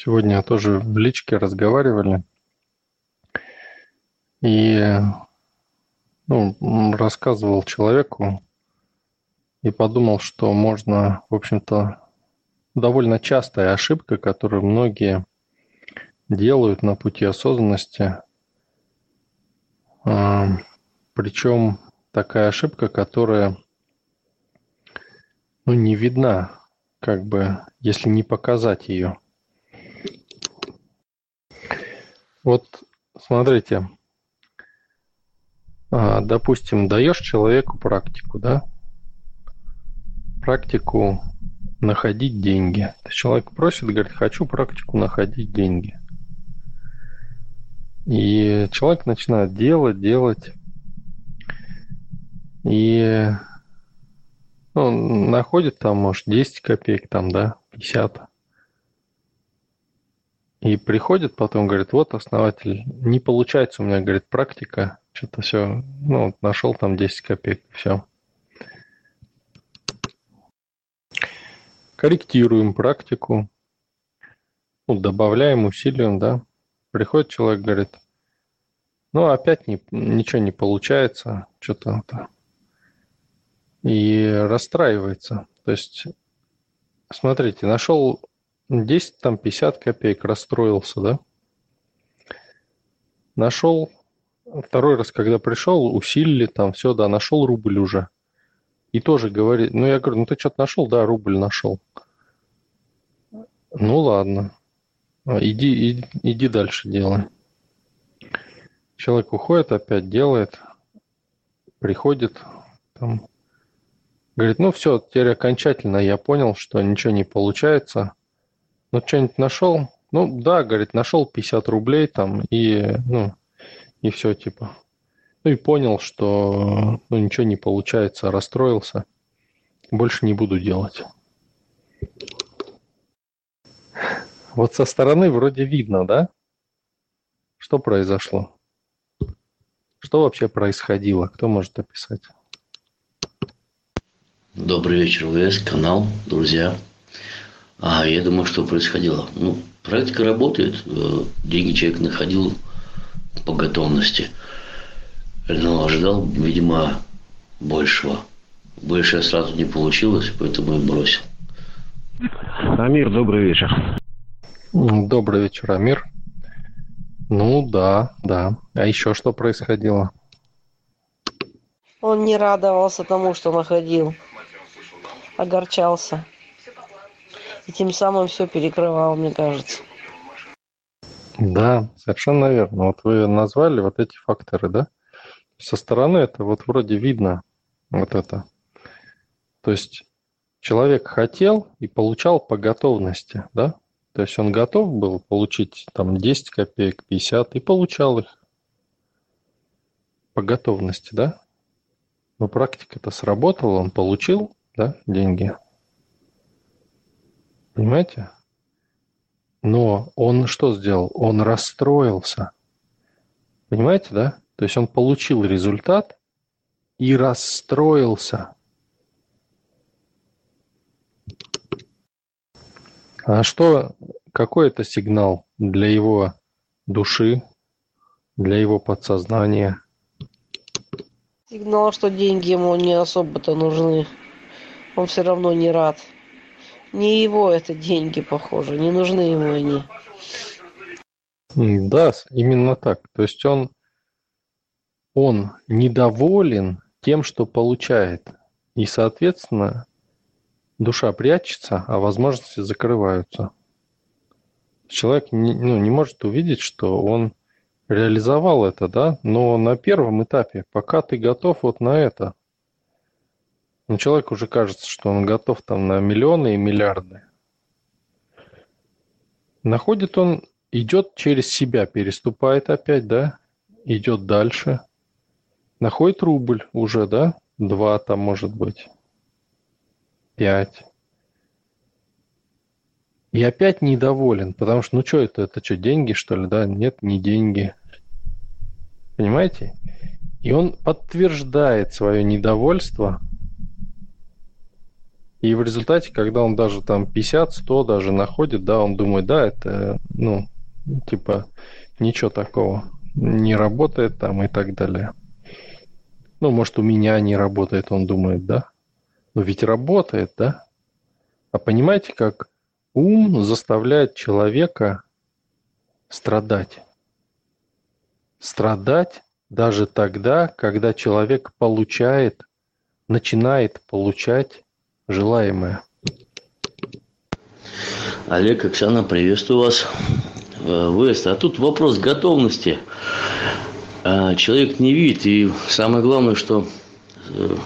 Сегодня тоже в личке разговаривали. И ну, рассказывал человеку и подумал, что можно, в общем-то, довольно частая ошибка, которую многие делают на пути осознанности. А, Причем такая ошибка, которая ну, не видна, как бы, если не показать ее. Вот смотрите, а, допустим, даешь человеку практику, да? Практику находить деньги. Человек просит, говорит, хочу практику находить деньги. И человек начинает делать, делать. И ну, находит там, может, 10 копеек, там, да, 50. И приходит потом, говорит, вот основатель, не получается у меня, говорит, практика, что-то все, ну, нашел там 10 копеек, все. Корректируем практику, ну, добавляем, усиливаем, да. Приходит человек, говорит, ну, опять не, ничего не получается, что-то. И расстраивается. То есть, смотрите, нашел 10, там 50 копеек, расстроился, да? Нашел второй раз, когда пришел, усилили там, все, да, нашел рубль уже. И тоже говорит, ну я говорю, ну ты что-то нашел? Да, рубль нашел. Ну ладно, а, иди, иди, иди дальше делай. Человек уходит, опять делает, приходит, там, говорит, ну все, теперь окончательно я понял, что ничего не получается. Ну, что-нибудь нашел? Ну, да, говорит, нашел 50 рублей там, и, ну, и все, типа. Ну и понял, что ну, ничего не получается, расстроился. Больше не буду делать. Вот со стороны вроде видно, да? Что произошло? Что вообще происходило? Кто может описать? Добрый вечер, ВС, канал, друзья. А, я думаю, что происходило. Ну, практика работает. Э, деньги человек находил по готовности. Но ожидал, видимо, большего. Больше сразу не получилось, поэтому и бросил. Амир, добрый вечер. Добрый вечер, Амир. Ну да, да. А еще что происходило? Он не радовался тому, что находил. Огорчался. И тем самым все перекрывал, мне кажется. Да, совершенно верно. Вот вы назвали вот эти факторы, да? Со стороны это вот вроде видно вот это. То есть человек хотел и получал по готовности, да? То есть он готов был получить там 10 копеек, 50 и получал их по готовности, да? Но практика-то сработала, он получил, да, деньги. Понимаете? Но он что сделал? Он расстроился. Понимаете, да? То есть он получил результат и расстроился. А что, какой это сигнал для его души, для его подсознания? Сигнал, что деньги ему не особо-то нужны. Он все равно не рад. Не его это деньги, похоже, не нужны ему они. Да, именно так. То есть он, он недоволен тем, что получает. И, соответственно, душа прячется, а возможности закрываются. Человек не, ну, не может увидеть, что он реализовал это, да, но на первом этапе, пока ты готов вот на это, ну, человеку уже кажется, что он готов там на миллионы и миллиарды. Находит он, идет через себя, переступает опять, да, идет дальше. Находит рубль уже, да, два там может быть, пять. И опять недоволен, потому что, ну что это, это что, деньги, что ли, да? Нет, не деньги. Понимаете? И он подтверждает свое недовольство И в результате, когда он даже там 50, 100 даже находит, да, он думает, да, это, ну, типа, ничего такого не работает там и так далее. Ну, может, у меня не работает, он думает, да? Но ведь работает, да? А понимаете, как ум заставляет человека страдать? Страдать даже тогда, когда человек получает, начинает получать желаемое. Олег, Оксана, приветствую вас. Э, Вест, а тут вопрос готовности. А, человек не видит, и самое главное, что э,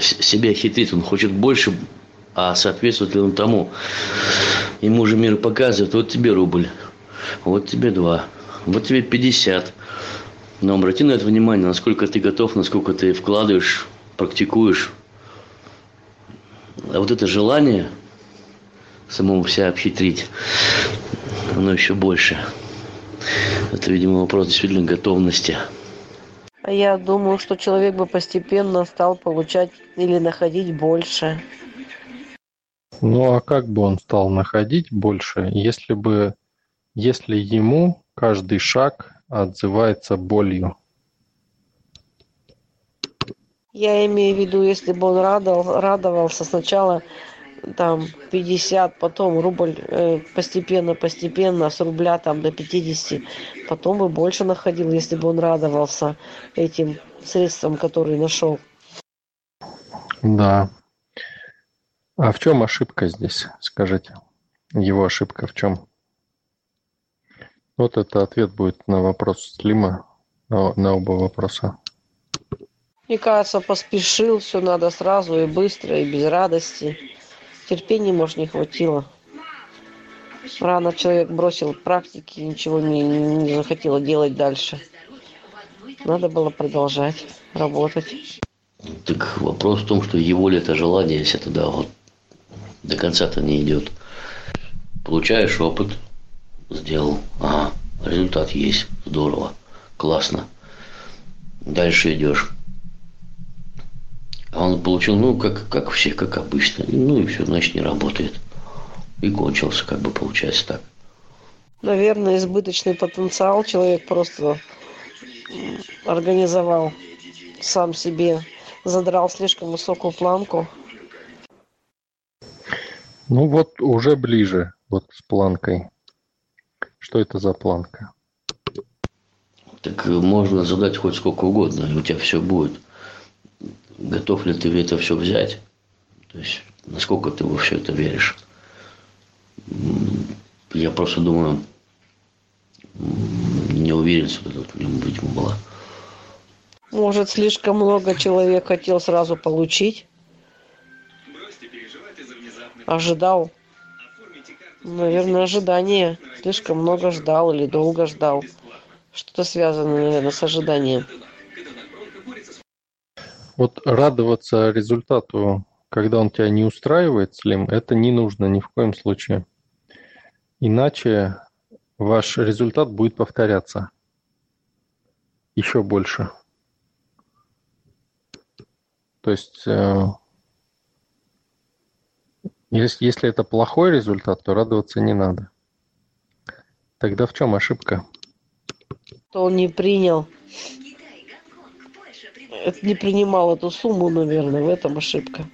себя хитрит, он хочет больше, а соответствует ли он тому. Ему же мир показывает, вот тебе рубль, вот тебе два, вот тебе 50. Но обрати на это внимание, насколько ты готов, насколько ты вкладываешь, практикуешь. А вот это желание самому себя обхитрить, оно еще больше. Это, видимо, вопрос действительно готовности. А я думаю, что человек бы постепенно стал получать или находить больше. Ну а как бы он стал находить больше, если бы, если ему каждый шаг отзывается болью? Я имею в виду, если бы он радовал, радовался сначала там 50, потом рубль э, постепенно, постепенно с рубля там до 50, потом бы больше находил, если бы он радовался этим средствам, которые нашел. Да. А в чем ошибка здесь, скажите? Его ошибка в чем? Вот это ответ будет на вопрос Слима, на, на оба вопроса. Мне кажется, поспешил, все надо сразу и быстро, и без радости. Терпения, может, не хватило. Рано человек бросил практики, ничего не, не захотело делать дальше. Надо было продолжать работать. Так вопрос в том, что его ли это желание, если тогда вот до конца-то не идет. Получаешь опыт, сделал, ага, результат есть, здорово, классно. Дальше идешь. А он получил, ну, как, как все, как обычно. Ну и все, значит, не работает. И кончился, как бы получается так. Наверное, избыточный потенциал человек просто организовал сам себе, задрал слишком высокую планку. Ну вот уже ближе, вот с планкой. Что это за планка? Так можно задать хоть сколько угодно, и у тебя все будет готов ли ты это все взять, то есть насколько ты во все это веришь. Я просто думаю, неуверенность вот эта в нем, видимо, была. Может, слишком много человек хотел сразу получить? Ожидал. Наверное, ожидание. Слишком много ждал или долго ждал. Что-то связано, наверное, с ожиданием. Вот радоваться результату, когда он тебя не устраивает, Слим, это не нужно ни в коем случае. Иначе ваш результат будет повторяться еще больше. То есть, э, если, если это плохой результат, то радоваться не надо. Тогда в чем ошибка? То он не принял не принимал эту сумму, наверное, в этом ошибка.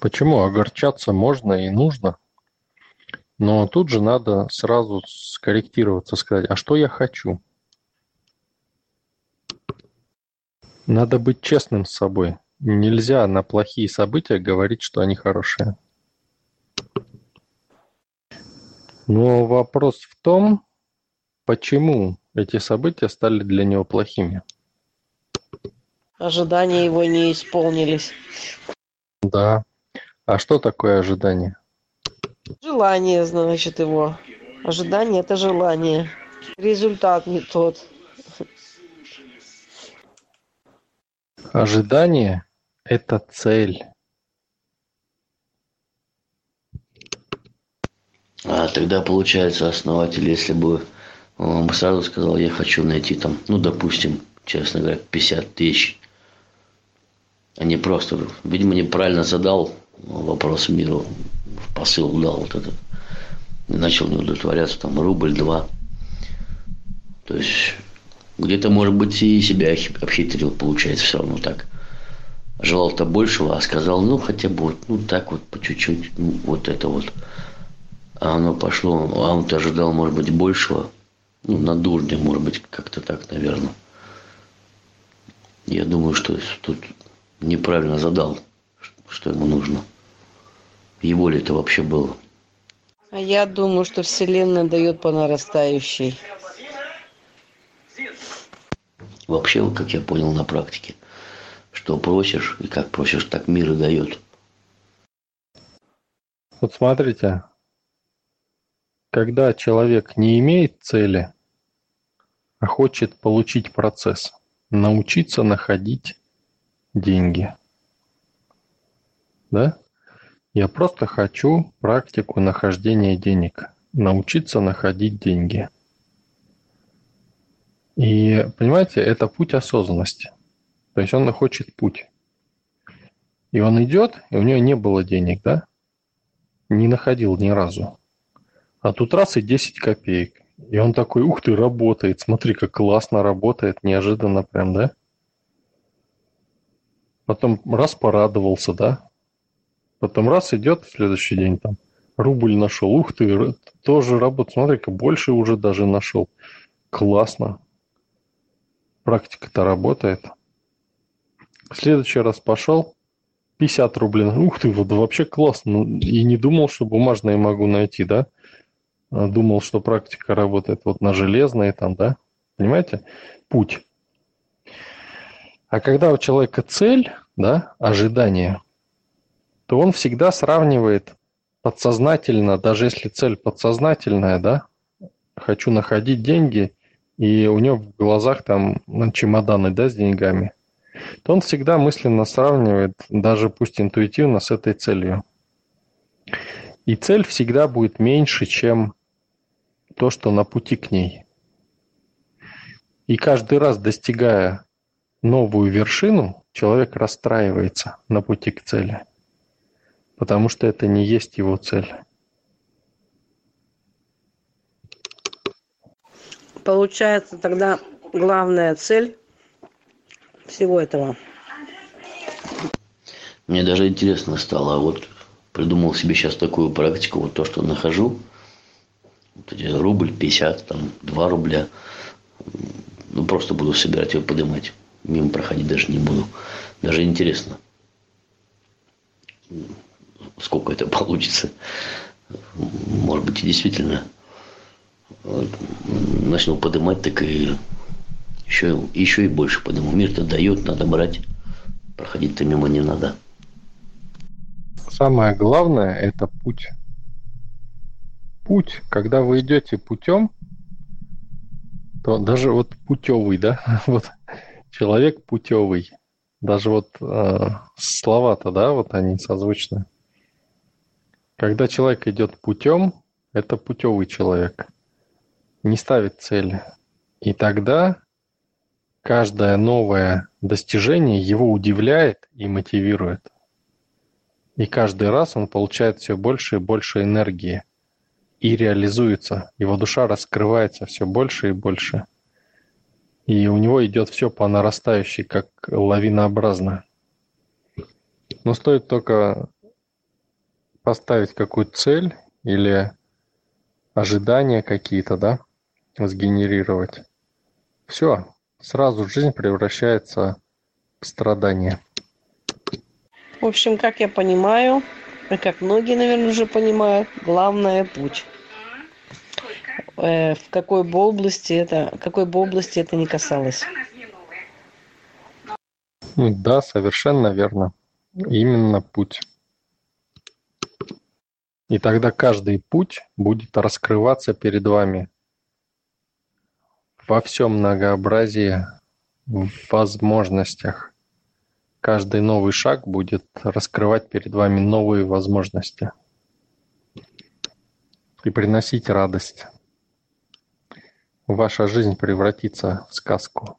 Почему? Огорчаться можно и нужно. Но тут же надо сразу скорректироваться, сказать, а что я хочу? Надо быть честным с собой. Нельзя на плохие события говорить, что они хорошие. Но вопрос в том, почему эти события стали для него плохими ожидания его не исполнились. Да. А что такое ожидание? Желание, значит, его. Ожидание – это желание. Результат не тот. Ожидание – это цель. А тогда получается, основатель, если бы он сразу сказал, я хочу найти там, ну, допустим, честно говоря, 50 тысяч, а не просто, видимо, неправильно задал вопрос миру посыл дал вот этот. И начал не удовлетворяться, там, рубль, два. То есть, где-то, может быть, и себя обхитрил, получается, все равно так. Желал-то большего, а сказал, ну, хотя бы вот, ну, так вот, по чуть-чуть, ну, вот это вот. А оно пошло, а он-то ожидал, может быть, большего. Ну, на дурне, может быть, как-то так, наверное. Я думаю, что тут неправильно задал, что ему нужно. Его ли это вообще было? А я думаю, что Вселенная дает по нарастающей. Вообще, как я понял на практике, что просишь и как просишь, так мир и дает. Вот смотрите, когда человек не имеет цели, а хочет получить процесс, научиться находить деньги. Да? Я просто хочу практику нахождения денег, научиться находить деньги. И, понимаете, это путь осознанности. То есть он хочет путь. И он идет, и у него не было денег, да? Не находил ни разу. А тут раз и 10 копеек. И он такой, ух ты, работает, смотри, как классно работает, неожиданно прям, да? Потом раз порадовался, да? Потом раз идет в следующий день там, рубль нашел, ух ты, тоже работает, смотри-ка, больше уже даже нашел. Классно. Практика-то работает. В следующий раз пошел, 50 рублей. Ух ты, вот вообще классно. И не думал, что бумажные могу найти, да? А, думал, что практика работает вот на железной там, да? Понимаете? Путь. А когда у человека цель, да, ожидание, то он всегда сравнивает подсознательно, даже если цель подсознательная, да, хочу находить деньги, и у него в глазах там ну, чемоданы, да, с деньгами, то он всегда мысленно сравнивает, даже пусть интуитивно, с этой целью. И цель всегда будет меньше, чем то, что на пути к ней. И каждый раз, достигая новую вершину, человек расстраивается на пути к цели, потому что это не есть его цель. Получается тогда главная цель всего этого. Мне даже интересно стало, а вот придумал себе сейчас такую практику, вот то, что нахожу – вот эти рубль 50, там 2 рубля. Ну, просто буду собирать его поднимать. Мимо проходить даже не буду. Даже интересно, сколько это получится. Может быть, и действительно начну поднимать, так и еще, еще и больше подниму. Мир-то дает, надо брать. Проходить-то мимо не надо. Самое главное – это путь путь, когда вы идете путем, то даже вот путевый, да, вот человек путевый, даже вот э, слова-то, да, вот они созвучны. Когда человек идет путем, это путевый человек, не ставит цели. И тогда каждое новое достижение его удивляет и мотивирует. И каждый раз он получает все больше и больше энергии и реализуется. Его душа раскрывается все больше и больше. И у него идет все по нарастающей, как лавинообразно. Но стоит только поставить какую-то цель или ожидания какие-то, да, сгенерировать. Все, сразу жизнь превращается в страдание. В общем, как я понимаю, и как многие, наверное, уже понимают, главное путь. Э, в какой бы области это, какой бы области это не касалось. Да, совершенно верно. Именно путь. И тогда каждый путь будет раскрываться перед вами во всем многообразии, возможностях каждый новый шаг будет раскрывать перед вами новые возможности и приносить радость. Ваша жизнь превратится в сказку.